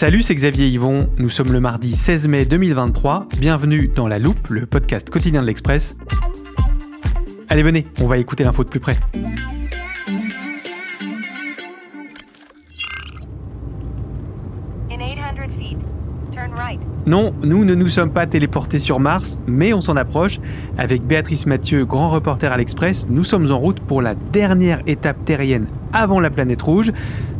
Salut, c'est Xavier Yvon. Nous sommes le mardi 16 mai 2023. Bienvenue dans La Loupe, le podcast quotidien de l'Express. Allez, venez, on va écouter l'info de plus près. In 800 feet, turn right. Non, nous ne nous sommes pas téléportés sur Mars, mais on s'en approche. Avec Béatrice Mathieu, grand reporter à l'Express, nous sommes en route pour la dernière étape terrienne avant la planète rouge.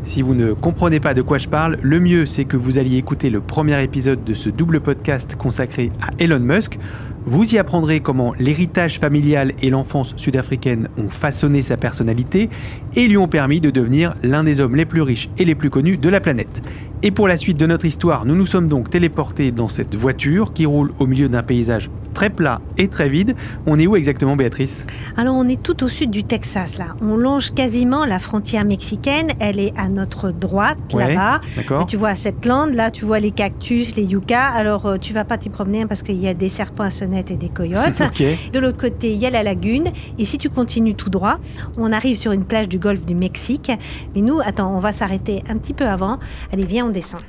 Si vous ne comprenez pas de quoi je parle, le mieux c'est que vous alliez écouter le premier épisode de ce double podcast consacré à Elon Musk. Vous y apprendrez comment l'héritage familial et l'enfance sud-africaine ont façonné sa personnalité et lui ont permis de devenir l'un des hommes les plus riches et les plus connus de la planète. Et pour la suite de notre histoire, nous nous sommes donc téléportés dans cette voiture qui roule au milieu d'un paysage très plat et très vide. On est où exactement, Béatrice? Alors, on est tout au sud du Texas, là. On longe quasiment la frontière mexicaine. Elle est à notre droite, Ouais, là-bas. Et Tu vois cette lande, là, tu vois les cactus, les yuccas. Alors, euh, tu vas pas t'y promener parce qu'il y a des serpents à sonnette et des coyotes. De l'autre côté, il y a la lagune. Et si tu continues tout droit, on arrive sur une plage du golfe du Mexique. Mais nous, attends, on va s'arrêter un petit peu avant. Allez, viens, on descend.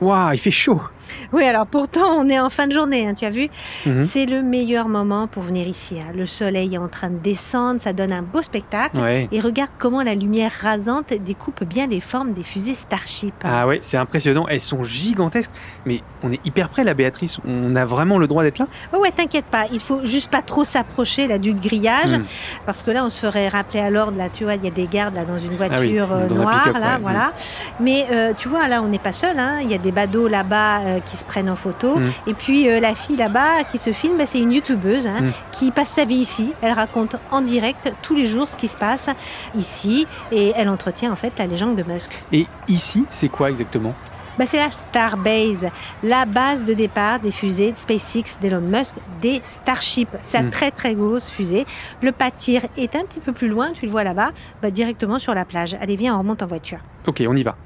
Waouh, il fait chaud Oui, alors pourtant, on est en fin de journée, hein, tu as vu Mhm. C'est le meilleur moment pour venir ici. hein. Le soleil est en train de descendre, ça donne un beau spectacle. Ouais. Et regarde comment la lumière rasante découpe bien les formes des fusées Starship. Ah ouais, c'est impressionnant. Elles sont gigantesques. Mais on est hyper près, la Béatrice. On a vraiment le droit d'être là Ouais, ouais, t'inquiète pas, il faut juste pas trop s'approcher là du grillage, Mhm. parce que là, on se ferait rappeler à l'ordre. Là, tu vois, il y a des gardes là dans une voiture Ah oui, euh, dans noire, là, ouais. voilà. Mais euh, tu vois, là, on n'est pas seul. Hein. Il y a des badauds là-bas euh, qui se prennent en photo. Mhm. Et puis euh, la fille là-bas qui se filme, bah, c'est une youtubeuse hein, Mhm. qui passe sa vie ici. Elle raconte en direct tous les jours ce qui se passe ici, et elle entretient en fait la légende de Musk. Et ici, c'est quoi exactement? Bah, c'est la Starbase, la base de départ des fusées de SpaceX d'Elon Musk, des Starship. C'est une Mm. très très grosse fusée. Le pâtir est un petit peu plus loin, tu le vois là-bas, bah, directement sur la plage. Allez, viens, on remonte en voiture. Ok, on y va.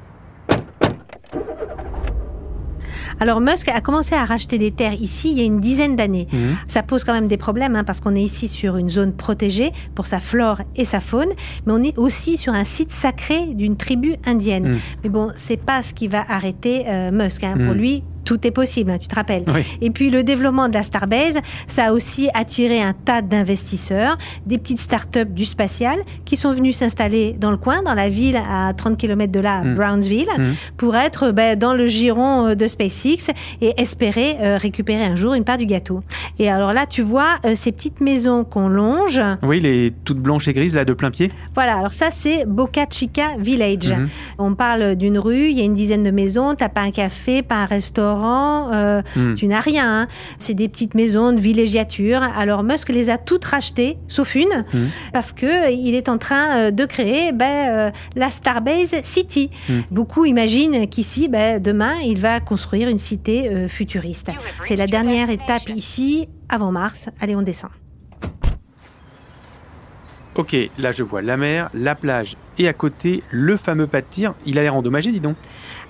Alors Musk a commencé à racheter des terres ici il y a une dizaine d'années. Mhm. Ça pose quand même des problèmes hein, parce qu'on est ici sur une zone protégée pour sa flore et sa faune, mais on est aussi sur un site sacré d'une tribu indienne. Mm. Mais bon, c'est pas ce qui va arrêter euh, Musk. hein. Pour Mm. lui, tout est possible, hein, tu te rappelles. Oui. Et puis le développement de la Starbase, ça a aussi attiré un tas d'investisseurs, des petites startups du spatial qui sont venus s'installer dans le coin, dans la ville à 30 km de là, à Mm. Brownsville, Mm. pour être ben, dans le giron euh, de SpaceX et espérer euh, récupérer un jour une part du gâteau. Et alors là, tu vois euh, ces petites maisons qu'on longe. Oui, les toutes blanches et grises, là, de plein pied. Voilà, alors ça c'est Boca Chica Village. Mhm. On parle d'une rue, il y a une dizaine de maisons, t'as pas un café, pas un restaurant, euh, Mhm. tu n'as rien. hein. C'est des petites maisons de villégiature. Alors Musk les a toutes rachetées, sauf une, Mhm. parce que euh, il est en train euh, de créer ben, la Starbase City. Mhm. Beaucoup imaginent qu'ici, ben, demain, il va construire une cité futuriste. C'est la dernière étape ici, avant Mars. Allez, on descend. Ok, là, je vois la mer, la plage et à côté, le fameux pas de tir. Il a l'air endommagé, dis donc.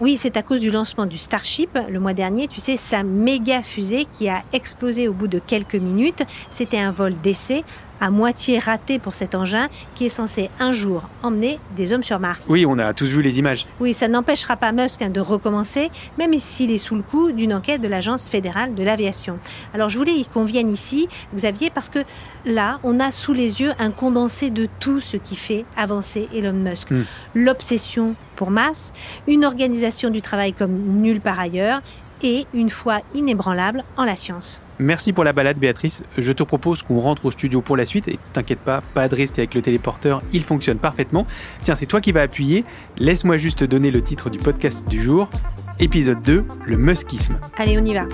Oui, c'est à cause du lancement du Starship le mois dernier. Tu sais, sa méga fusée qui a explosé au bout de quelques minutes. C'était un vol d'essai à moitié raté pour cet engin qui est censé un jour emmener des hommes sur Mars. Oui, on a tous vu les images. Oui, ça n'empêchera pas Musk hein, de recommencer, même s'il est sous le coup d'une enquête de l'Agence fédérale de l'aviation. Alors je voulais qu'on vienne ici, Xavier, parce que là, on a sous les yeux un condensé de tout ce qui fait avancer Elon Musk. Hmm. L'obsession pour Mars, une organisation du travail comme nulle part ailleurs, et une foi inébranlable en la science. Merci pour la balade, Béatrice. Je te propose qu'on rentre au studio pour la suite. Et t'inquiète pas, pas de risque avec le téléporteur, il fonctionne parfaitement. Tiens, c'est toi qui vas appuyer. Laisse-moi juste donner le titre du podcast du jour. Épisode 2, le muskisme. Allez, on y va.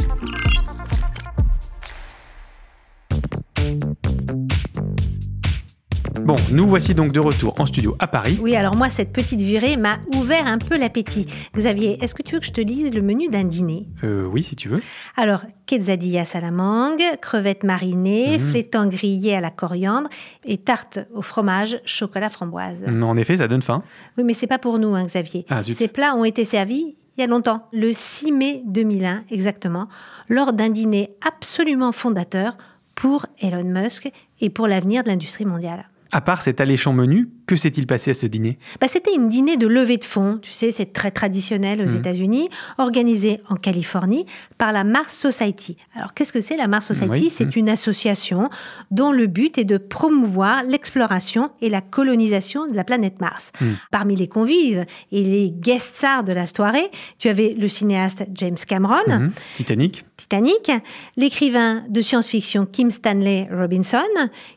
Bon, nous voici donc de retour en studio à Paris. Oui, alors moi, cette petite virée m'a ouvert un peu l'appétit. Xavier, est-ce que tu veux que je te lise le menu d'un dîner? Euh, oui, si tu veux. Alors, quesadillas à la mangue, crevettes marinées, Mhm. flétans grillés à la coriandre et tarte au fromage, chocolat framboise. En effet, ça donne faim. Oui, mais c'est pas pour nous, hein, Xavier. Ah. Ces plats ont été servis il y a longtemps, le 6 mai 2001 exactement, lors d'un dîner absolument fondateur pour Elon Musk et pour l'avenir de l'industrie mondiale. À part cet alléchant menu, que s'est-il passé à ce dîner? Bah, c'était une dîner de levée de fonds, tu sais, c'est très traditionnel aux Mhm. États-Unis, organisée en Californie par la Mars Society. Alors, qu'est-ce que c'est la Mars Society? Oui. C'est Mhm. une association dont le but est de promouvoir l'exploration et la colonisation de la planète Mars. Mhm. Parmi les convives et les guest stars de la soirée, tu avais le cinéaste James Cameron. Titanic Titanic, l'écrivain de science-fiction Kim Stanley Robinson,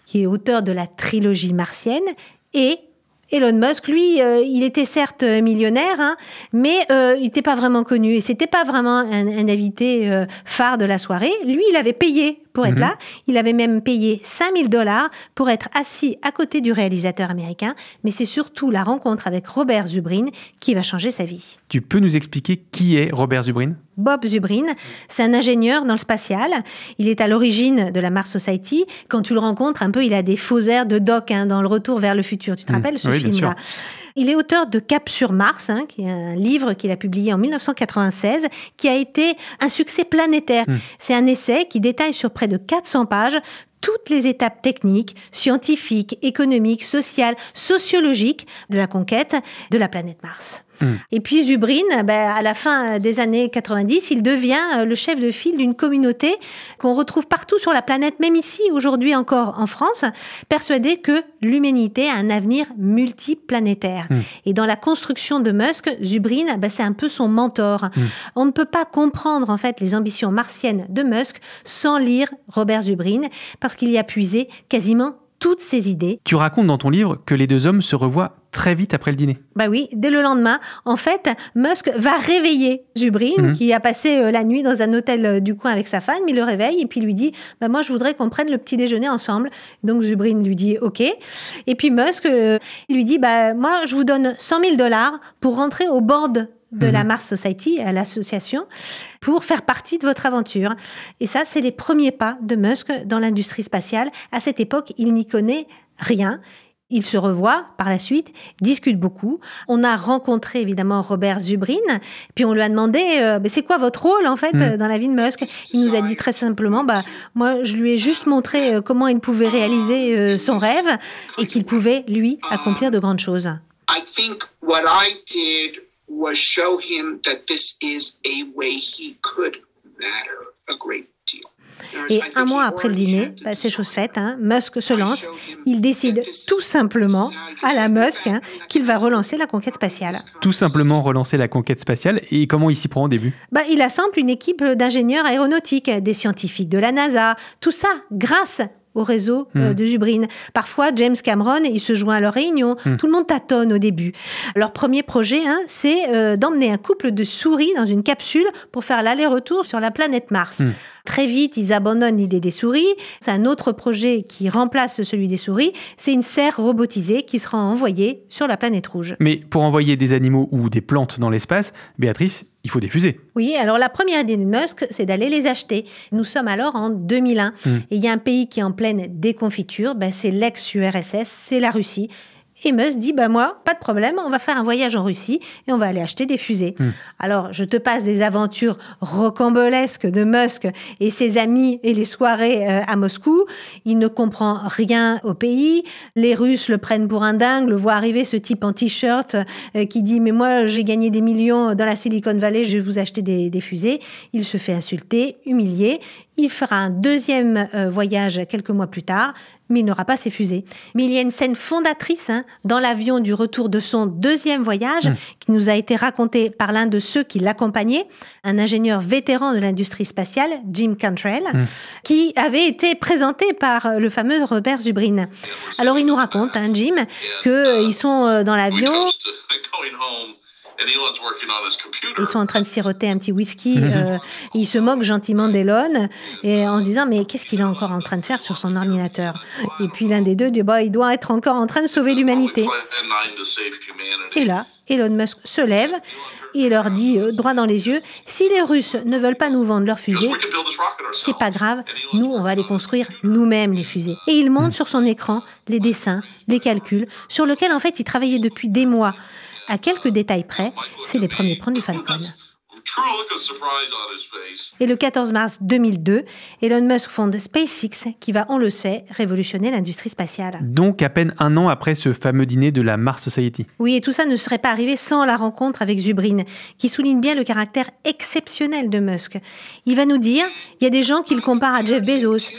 qui est auteur de la trilogie martienne, et Elon Musk, lui, euh, il était certes millionnaire, hein, mais euh, il n'était pas vraiment connu et c'était pas vraiment un, un invité euh, phare de la soirée. Lui, il avait payé pour être Mhm. là. Il avait même payé 5000 dollars pour être assis à côté du réalisateur américain. Mais c'est surtout la rencontre avec Robert Zubrin qui va changer sa vie. Tu peux nous expliquer qui est Robert Zubrin? Bob Zubrin, c'est un ingénieur dans le spatial. Il est à l'origine de la Mars Society. Quand tu le rencontres, un peu, il a des faux airs de Doc hein, dans Le Retour vers le futur. Tu te Mm. rappelles ce Oui, film-là? Il est auteur de Cap sur Mars, hein, qui est un livre qu'il a publié en 1996, qui a été un succès planétaire. Mm. C'est un essai qui détaille sur près de 400 pages toutes les étapes techniques, scientifiques, économiques, sociales, sociologiques de la conquête de la planète Mars. Mm. Et puis Zubrin, ben, à la fin des années 90, il devient euh, le chef de file d'une communauté qu'on retrouve partout sur la planète, même ici, aujourd'hui encore en France, persuadé que l'humanité a un avenir multiplanétaire. Mm. Et dans la construction de Musk, Zubrin, ben, c'est un peu son mentor. Mm. On ne peut pas comprendre en fait les ambitions martiennes de Musk sans lire Robert Zubrin, parce qu'il y a puisé quasiment toutes ses idées. Tu racontes dans ton livre que les deux hommes se revoient très vite après le dîner. Bah oui, dès le lendemain, en fait, Musk va réveiller Zubrin, Mhm. qui a passé euh, la nuit dans un hôtel euh, du coin avec sa femme. Il le réveille et puis lui dit bah moi, je voudrais qu'on prenne le petit déjeuner ensemble. Donc Zubrin lui dit OK. Et puis Musk euh, lui dit bah moi, je vous donne 100 000 dollars pour rentrer au board de Mhm. la Mars Society, à l'association, pour faire partie de votre aventure. Et ça, c'est les premiers pas de Musk dans l'industrie spatiale. À cette époque, il n'y connaît rien. Ils se revoient par la suite, discutent beaucoup. On a rencontré évidemment Robert Zubrin, puis on lui a demandé euh, Mais c'est quoi votre rôle en fait Mm. euh, dans la vie de Musk? Il nous a dit très simplement bah moi je lui ai juste montré euh, comment il pouvait réaliser euh, son rêve et qu'il pouvait lui accomplir de grandes choses. I think what I did was show him that this is a way he could matter a great deal. Et un mois après le dîner, bah, c'est chose faite. Hein, Musk se lance. Il décide tout simplement, à la Musk, hein, qu'il va relancer la conquête spatiale. Tout simplement relancer la conquête spatiale et comment il s'y prend au début? Bah, il assemble une équipe d'ingénieurs aéronautiques, des scientifiques de la NASA, tout ça grâce au réseau euh, Mm. de Zubrin. Parfois, James Cameron, il se joint à leur réunion. Mm. Tout le monde tâtonne au début. Leur premier projet, hein, c'est euh, d'emmener un couple de souris dans une capsule pour faire l'aller-retour sur la planète Mars. Mm. Très vite, ils abandonnent l'idée des souris. C'est un autre projet qui remplace celui des souris. C'est une serre robotisée qui sera envoyée sur la planète rouge. Mais pour envoyer des animaux ou des plantes dans l'espace, Béatrice, il faut des fusées. Oui, alors la première idée de Musk, c'est d'aller les acheter. Nous sommes alors en 2001. Mm. Et il y a un pays qui est en pleine déconfiture, ben, c'est l'ex-URSS, c'est la Russie. Et Musk dit, bah moi, pas de problème, on va faire un voyage en Russie et on va aller acheter des fusées. Alors, je te passe des aventures rocambolesques de Musk et ses amis et les soirées euh, à Moscou. Il ne comprend rien au pays. Les Russes le prennent pour un dingue, le voient arriver ce type en t-shirt euh, qui dit, mais moi, j'ai gagné des millions dans la Silicon Valley, je vais vous acheter des, des fusées. Il se fait insulter, humilier. Il fera un deuxième euh, voyage quelques mois plus tard, mais il n'aura pas ses fusées. Mais il y a une scène fondatrice hein, dans l'avion du retour de son deuxième voyage qui nous a été racontée par l'un de ceux qui l'accompagnaient, un ingénieur vétéran de l'industrie spatiale, Jim Cantrell, qui avait été présenté par euh, le fameux Robert Zubrin. Alors il nous raconte, hein, Jim, qu'ils sont euh, dans l'avion, ils sont en train de siroter un petit whisky. euh, et ils se moquent gentiment d'Elon et en se disant mais qu'est-ce qu'il est encore en train de faire sur son ordinateur? Et puis l'un des deux dit bah il doit être encore en train de sauver l'humanité. Et là, Elon Musk se lève et leur dit euh, droit dans les yeux si les Russes ne veulent pas nous vendre leurs fusées, c'est pas grave, nous on va les construire nous-mêmes les fusées. Et il montre sur son écran les dessins, les calculs sur lesquels en fait il travaillait depuis des mois. À quelques détails près, c'est les premiers plans du Falcon. Et le 14 mars 2002, Elon Musk fonde SpaceX qui va, on le sait, révolutionner l'industrie spatiale. Donc à peine un an après ce fameux dîner de la Mars Society. Oui, et tout ça ne serait pas arrivé sans la rencontre avec Zubrin, qui souligne bien le caractère exceptionnel de Musk. Il va nous dire, il y a des gens qui le comparent à Jeff Bezos.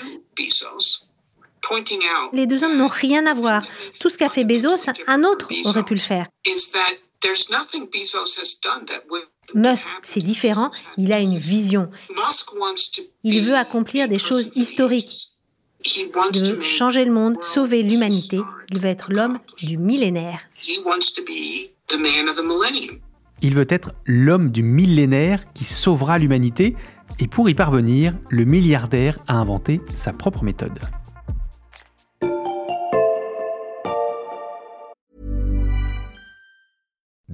Les deux hommes n'ont rien à voir. Tout ce qu'a fait Bezos, un autre aurait pu le faire. Musk, c'est différent, il a une vision. Il veut accomplir des choses historiques. Il veut changer le monde, sauver l'humanité. Il veut être l'homme du millénaire. Il veut être l'homme du millénaire qui sauvera l'humanité. Et pour y parvenir, le milliardaire a inventé sa propre méthode.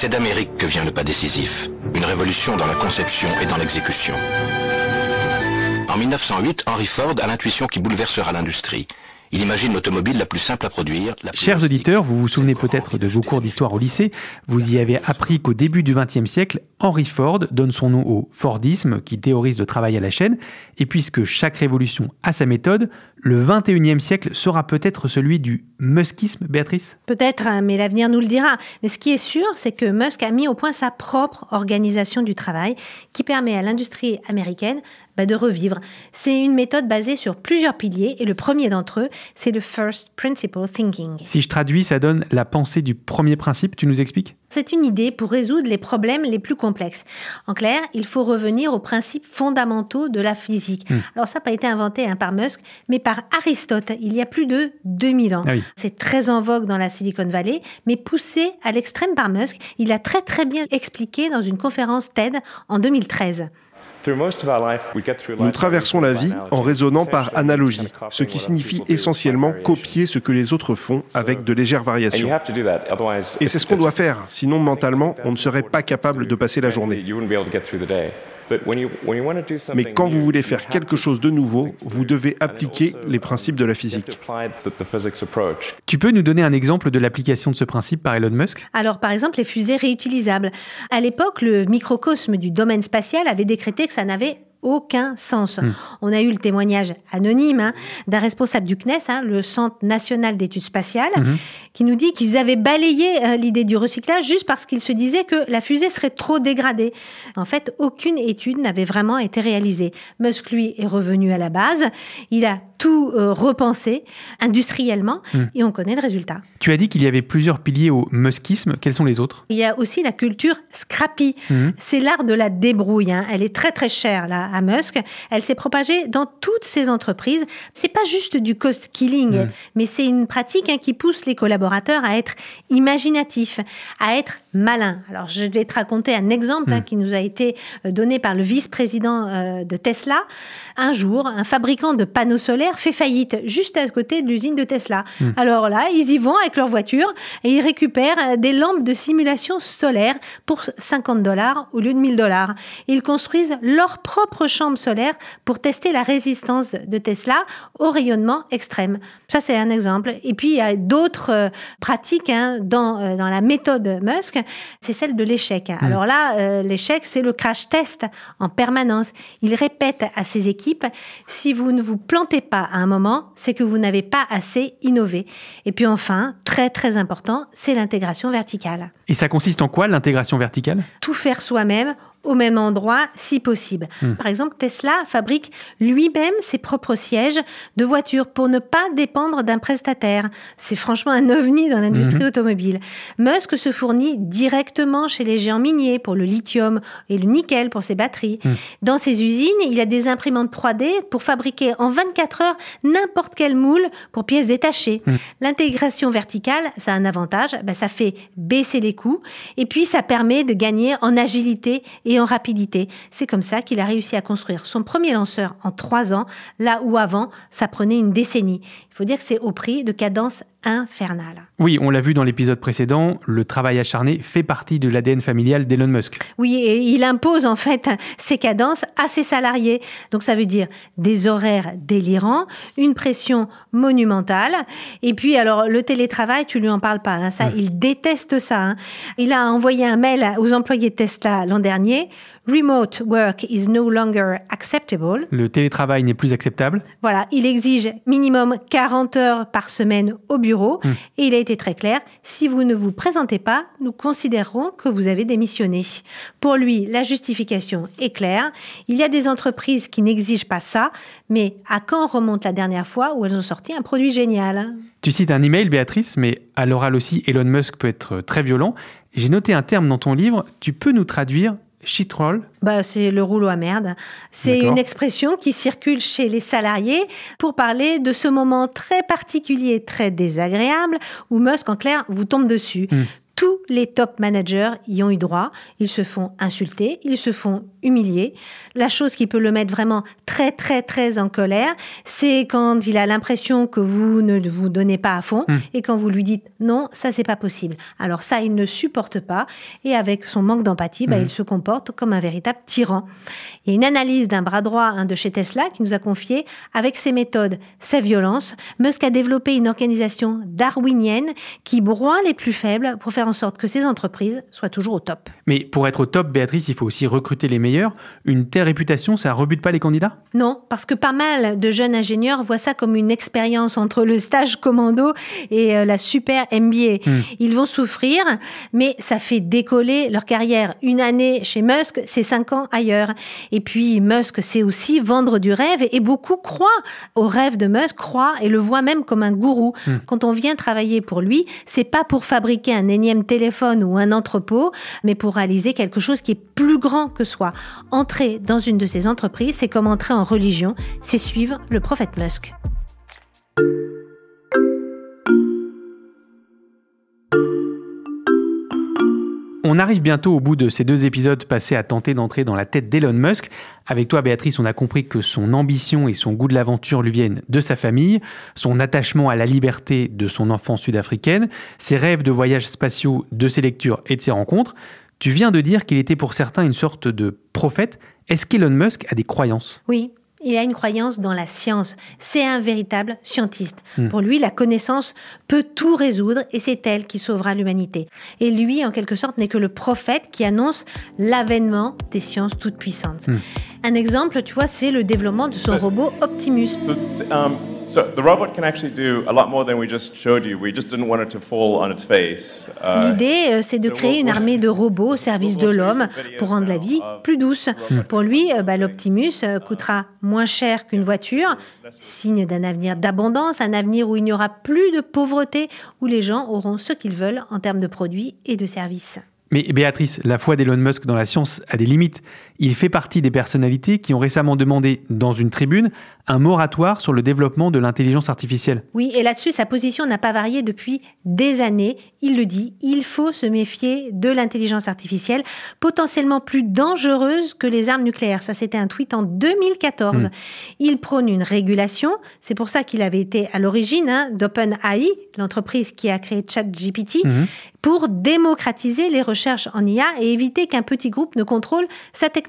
C'est d'Amérique que vient le pas décisif, une révolution dans la conception et dans l'exécution. En 1908, Henry Ford a l'intuition qui bouleversera l'industrie. Il imagine l'automobile la plus simple à produire. La plus Chers auditeurs, vous vous souvenez peut-être de vos cours d'histoire au lycée. Vous y avez appris qu'au début du XXe siècle, Henry Ford donne son nom au Fordisme, qui théorise le travail à la chaîne. Et puisque chaque révolution a sa méthode, le XXIe siècle sera peut-être celui du muskisme, Béatrice? Peut-être, hein, mais l'avenir nous le dira. Mais ce qui est sûr, c'est que Musk a mis au point sa propre organisation du travail qui permet à l'industrie américaine bah, de revivre. C'est une méthode basée sur plusieurs piliers et le premier d'entre eux, c'est le First Principle Thinking. Si je traduis, ça donne la pensée du premier principe, tu nous expliques? C'est une idée pour résoudre les problèmes les plus complexes. En clair, il faut revenir aux principes fondamentaux de la physique. Alors ça n'a pas été inventé hein, par Musk, mais par Aristote, il y a plus de 2000 ans. Ah oui. C'est très en vogue dans la Silicon Valley, mais poussé à l'extrême par Musk. Il a très très bien expliqué dans une conférence TED en 2013. Nous traversons la vie en raisonnant par analogie, ce qui signifie essentiellement copier ce que les autres font avec de légères variations. Et c'est ce qu'on doit faire, sinon mentalement, on ne serait pas capable de passer la journée. Mais quand vous voulez faire quelque chose de nouveau, vous devez appliquer les principes de la physique. Tu peux nous donner un exemple de l'application de ce principe par Elon Musk? Alors, par exemple, les fusées réutilisables. À l'époque, le microcosme du domaine spatial avait décrété que ça n'avait aucun sens. On a eu le témoignage anonyme hein, d'un responsable du CNES, hein, le Centre national d'études spatiales, qui nous dit qu'ils avaient balayé euh, l'idée du recyclage juste parce qu'ils se disaient que la fusée serait trop dégradée. En fait, aucune étude n'avait vraiment été réalisée. Musk, lui, est revenu à la base. Il a tout euh, repensé industriellement et on connaît le résultat. Tu as dit qu'il y avait plusieurs piliers au muskisme. Quels sont les autres? Il y a aussi la culture scrappy. C'est l'art de la débrouille. hein. Elle est très très chère là à, Musk, elle s'est propagée dans toutes ses entreprises. C'est pas juste du cost killing, mm. mais c'est une pratique hein, qui pousse les collaborateurs à être imaginatifs, à être malins. Alors, je vais te raconter un exemple hein, qui nous a été euh, donné par le vice-président euh, de Tesla. Un jour, un fabricant de panneaux solaires fait faillite juste à côté de l'usine de Tesla. Mm. Alors là, ils y vont avec leur voiture et ils récupèrent des lampes de simulation solaire pour 50 dollars au lieu de 1000 dollars. Ils construisent leur propre chambre solaire pour tester la résistance de Tesla au rayonnement extrême. Ça, c'est un exemple. Et puis, il y a d'autres euh, pratiques hein, dans, euh, dans la méthode Musk, c'est celle de l'échec. Mm. Alors là, euh, l'échec, c'est le crash test en permanence. Il répète à ses équipes, si vous ne vous plantez pas à un moment, c'est que vous n'avez pas assez innové. Et puis enfin, très très important, c'est l'intégration verticale. Et ça consiste en quoi l'intégration verticale? Tout faire soi-même au même endroit si possible. Hmm. Par exemple, Tesla fabrique lui-même ses propres sièges de voitures pour ne pas dépendre d'un prestataire. C'est franchement un ovni dans l'industrie hmm. automobile. Musk se fournit directement chez les géants miniers pour le lithium et le nickel pour ses batteries. Hmm. Dans ses usines, il a des imprimantes 3D pour fabriquer en 24 heures n'importe quel moule pour pièces détachées. L'intégration verticale, ça a un avantage, ben, ça fait baisser les coûts et puis ça permet de gagner en agilité et en rapidité. C'est comme ça qu'il a réussi à construire son premier lanceur en trois ans, là où avant, ça prenait une décennie. Il faut dire que c'est au prix de cadences infernales. Oui, on l'a vu dans l'épisode précédent, le travail acharné fait partie de l'ADN familial d'Elon Musk. Oui, et il impose en fait ses cadences à ses salariés. Donc ça veut dire des horaires délirants, une pression monumentale. Et puis alors le télétravail, tu lui en parles pas. Hein, ça, mmh. il déteste ça. Hein. Il a envoyé un mail aux employés de Tesla l'an dernier. Remote work is no longer acceptable. Le télétravail n'est plus acceptable. Voilà, il exige minimum 40 heures par semaine au bureau hmm. et il a été très clair, si vous ne vous présentez pas, nous considérerons que vous avez démissionné. Pour lui, la justification est claire. Il y a des entreprises qui n'exigent pas ça, mais à quand remonte la dernière fois où elles ont sorti un produit génial? Tu cites un email, Béatrice, mais à l'oral aussi, Elon Musk peut être très violent. J'ai noté un terme dans ton livre, tu peux nous traduire Shitroll bah, C'est le rouleau à merde. C'est une expression qui circule chez les salariés pour parler de ce moment très particulier, très désagréable, où Musk, en clair, vous tombe dessus. Hmm. Tous les top managers y ont eu droit. Ils se font insulter, ils se font humilier. La chose qui peut le mettre vraiment très, très, très en colère, c'est quand il a l'impression que vous ne vous donnez pas à fond hmm. et quand vous lui dites non, ça, c'est pas possible. Alors ça, il ne supporte pas et avec son manque d'empathie, bah, hmm. il se comporte comme un véritable tyran. Il y a une analyse d'un bras droit de chez Tesla qui nous a confié avec ses méthodes, sa violence, Musk a développé une organisation darwinienne qui broie les plus faibles pour faire en sorte que ces entreprises soient toujours au top. Mais pour être au top, Béatrice, il faut aussi recruter les meilleurs. Une telle réputation, ça rebute pas les candidats? Non, parce que pas mal de jeunes ingénieurs voient ça comme une expérience entre le stage commando et euh, la super MBA. Hmm. Ils vont souffrir, mais ça fait décoller leur carrière. Une année chez Musk, c'est cinq ans ailleurs. Et puis Musk, c'est aussi vendre du rêve et beaucoup croient au rêve de Musk, croient et le voient même comme un gourou. Hmm. Quand on vient travailler pour lui, c'est pas pour fabriquer un énième téléphone ou un entrepôt, mais pour réaliser quelque chose qui est plus grand que soi. Entrer dans une de ces entreprises, c'est comme entrer en religion, c'est suivre le prophète Musk. On arrive bientôt au bout de ces deux épisodes passés à tenter d'entrer dans la tête d'Elon Musk. Avec toi, Béatrice, on a compris que son ambition et son goût de l'aventure lui viennent de sa famille, son attachement à la liberté de son enfance sud-africaine, ses rêves de voyages spatiaux, de ses lectures et de ses rencontres. Tu viens de dire qu'il était pour certains une sorte de prophète. Est-ce qu'Elon Musk a des croyances? Oui, il a une croyance dans la science. C'est un véritable scientiste. Hmm. Pour lui, la connaissance peut tout résoudre et c'est elle qui sauvera l'humanité. Et lui, en quelque sorte, n'est que le prophète qui annonce l'avènement des sciences toutes puissantes. Hmm. Un exemple, tu vois, c'est le développement de son robot Optimus. Um, So the robot can actually do a lot more than we just showed you. We just didn't want it to fall on its face. Uh, L'idée, euh, c'est de créer une armée de robots au service de l'homme pour rendre la vie plus douce. Pour lui, euh, bah, l'Optimus euh, coûtera moins cher qu'une voiture, signe d'un avenir d'abondance, un avenir où il n'y aura plus de pauvreté, où les gens auront ce qu'ils veulent en termes de produits et de services. Mais Béatrice, la foi d'Elon Musk dans la science a des limites. Il fait partie des personnalités qui ont récemment demandé, dans une tribune, un moratoire sur le développement de l'intelligence artificielle. Oui, et là-dessus, sa position n'a pas varié depuis des années. Il le dit, il faut se méfier de l'intelligence artificielle, potentiellement plus dangereuse que les armes nucléaires. Ça, c'était un tweet en 2014. Hmm. Il prône une régulation. C'est pour ça qu'il avait été à l'origine hein, d'OpenAI, l'entreprise qui a créé ChatGPT, hmm. pour démocratiser les recherches en IA et éviter qu'un petit groupe ne contrôle sa technologie.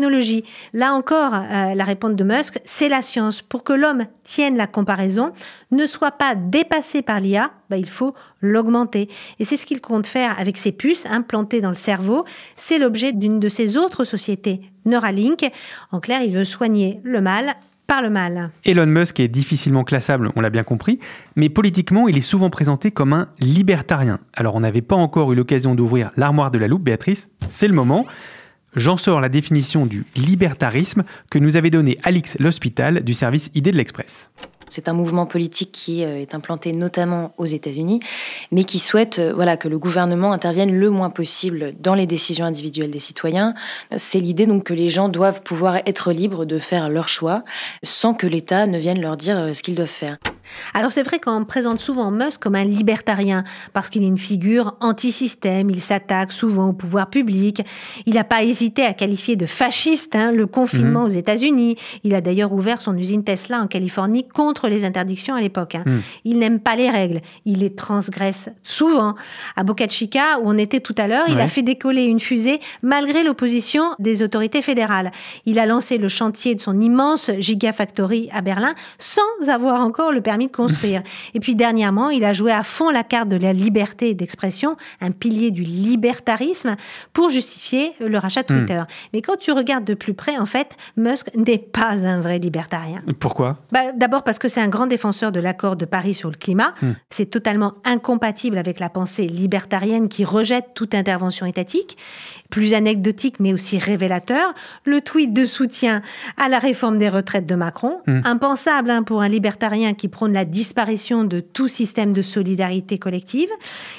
Là encore, euh, la réponse de Musk, c'est la science. Pour que l'homme tienne la comparaison, ne soit pas dépassé par l'IA, bah, il faut l'augmenter. Et c'est ce qu'il compte faire avec ses puces implantées dans le cerveau. C'est l'objet d'une de ses autres sociétés, Neuralink. En clair, il veut soigner le mal par le mal. Elon Musk est difficilement classable, on l'a bien compris, mais politiquement, il est souvent présenté comme un libertarien. Alors on n'avait pas encore eu l'occasion d'ouvrir l'armoire de la loupe, Béatrice, c'est le moment. J'en sors la définition du libertarisme que nous avait donné Alix L'Hospital du service Idée de l'Express. C'est un mouvement politique qui euh, est implanté notamment aux États-Unis, mais qui souhaite euh, voilà, que le gouvernement intervienne le moins possible dans les décisions individuelles des citoyens. C'est l'idée donc que les gens doivent pouvoir être libres de faire leur choix sans que l'État ne vienne leur dire euh, ce qu'ils doivent faire. Alors c'est vrai qu'on présente souvent Musk comme un libertarien parce qu'il est une figure anti-système, il s'attaque souvent au pouvoir public, il n'a pas hésité à qualifier de fasciste hein, le confinement mhm. aux États-Unis, il a d'ailleurs ouvert son usine Tesla en Californie contre les interdictions à l'époque. Hein. Mhm. Il n'aime pas les règles, il les transgresse souvent. À Boca Chica, où on était tout à l'heure, il a fait décoller une fusée malgré l'opposition des autorités fédérales. Il a lancé le chantier de son immense Gigafactory à Berlin sans avoir encore le permis de construire. Et puis dernièrement, il a joué à fond la carte de la liberté d'expression, un pilier du libertarisme, pour justifier le rachat de hmm. Twitter. Mais quand tu regardes de plus près, en fait, Musk n'est pas un vrai libertarien. Pourquoi? Bah, D'abord parce que c'est un grand défenseur de l'accord de Paris sur le climat. Hmm. C'est totalement incompatible avec la pensée libertarienne qui rejette toute intervention étatique. Plus anecdotique, mais aussi révélateur, le tweet de soutien à la réforme des retraites de Macron, hmm. impensable hein, pour un libertarien qui prône la disparition de tout système de solidarité collective.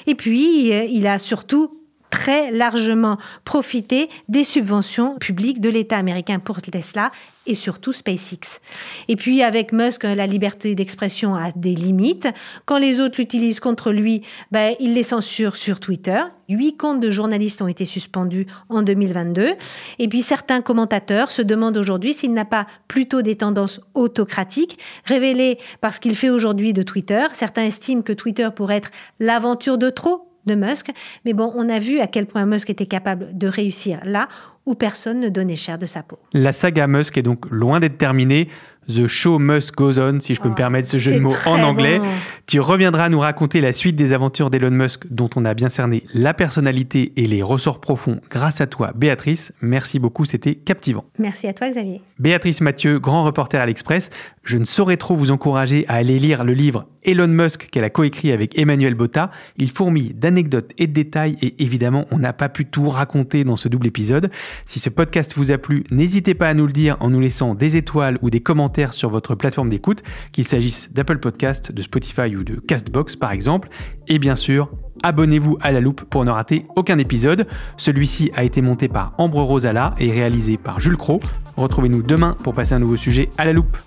Et puis, euh, il a surtout très largement profité des subventions publiques de l'État américain pour Tesla et surtout SpaceX. Et puis avec Musk, la liberté d'expression a des limites. Quand les autres l'utilisent contre lui, ben, il les censure sur Twitter. Huit comptes de journalistes ont été suspendus en 2022. Et puis certains commentateurs se demandent aujourd'hui s'il n'a pas plutôt des tendances autocratiques révélées par ce qu'il fait aujourd'hui de Twitter. Certains estiment que Twitter pourrait être l'aventure de trop de Musk. Mais bon, on a vu à quel point Musk était capable de réussir là où personne ne donnait cher de sa peau. La saga Musk est donc loin d'être terminée. The Show Must Goes On, si je peux me oh, permettre ce jeu de mots en anglais. Tu reviendras nous raconter la suite des aventures d'Elon Musk, dont on a bien cerné la personnalité et les ressorts profonds grâce à toi, Béatrice. Merci beaucoup, c'était captivant. Merci à toi, Xavier. Béatrice Mathieu, grand reporter à l'Express. Je ne saurais trop vous encourager à aller lire le livre Elon Musk qu'elle a coécrit avec Emmanuel Botta. Il fourmille d'anecdotes et de détails et évidemment, on n'a pas pu tout raconter dans ce double épisode. Si ce podcast vous a plu, n'hésitez pas à nous le dire en nous laissant des étoiles ou des commentaires sur votre plateforme d'écoute, qu'il s'agisse d'Apple Podcast, de Spotify ou de Castbox par exemple. Et bien sûr, abonnez-vous à la loupe pour ne rater aucun épisode. Celui-ci a été monté par Ambre Rosala et réalisé par Jules Cro. Retrouvez-nous demain pour passer un nouveau sujet à la loupe.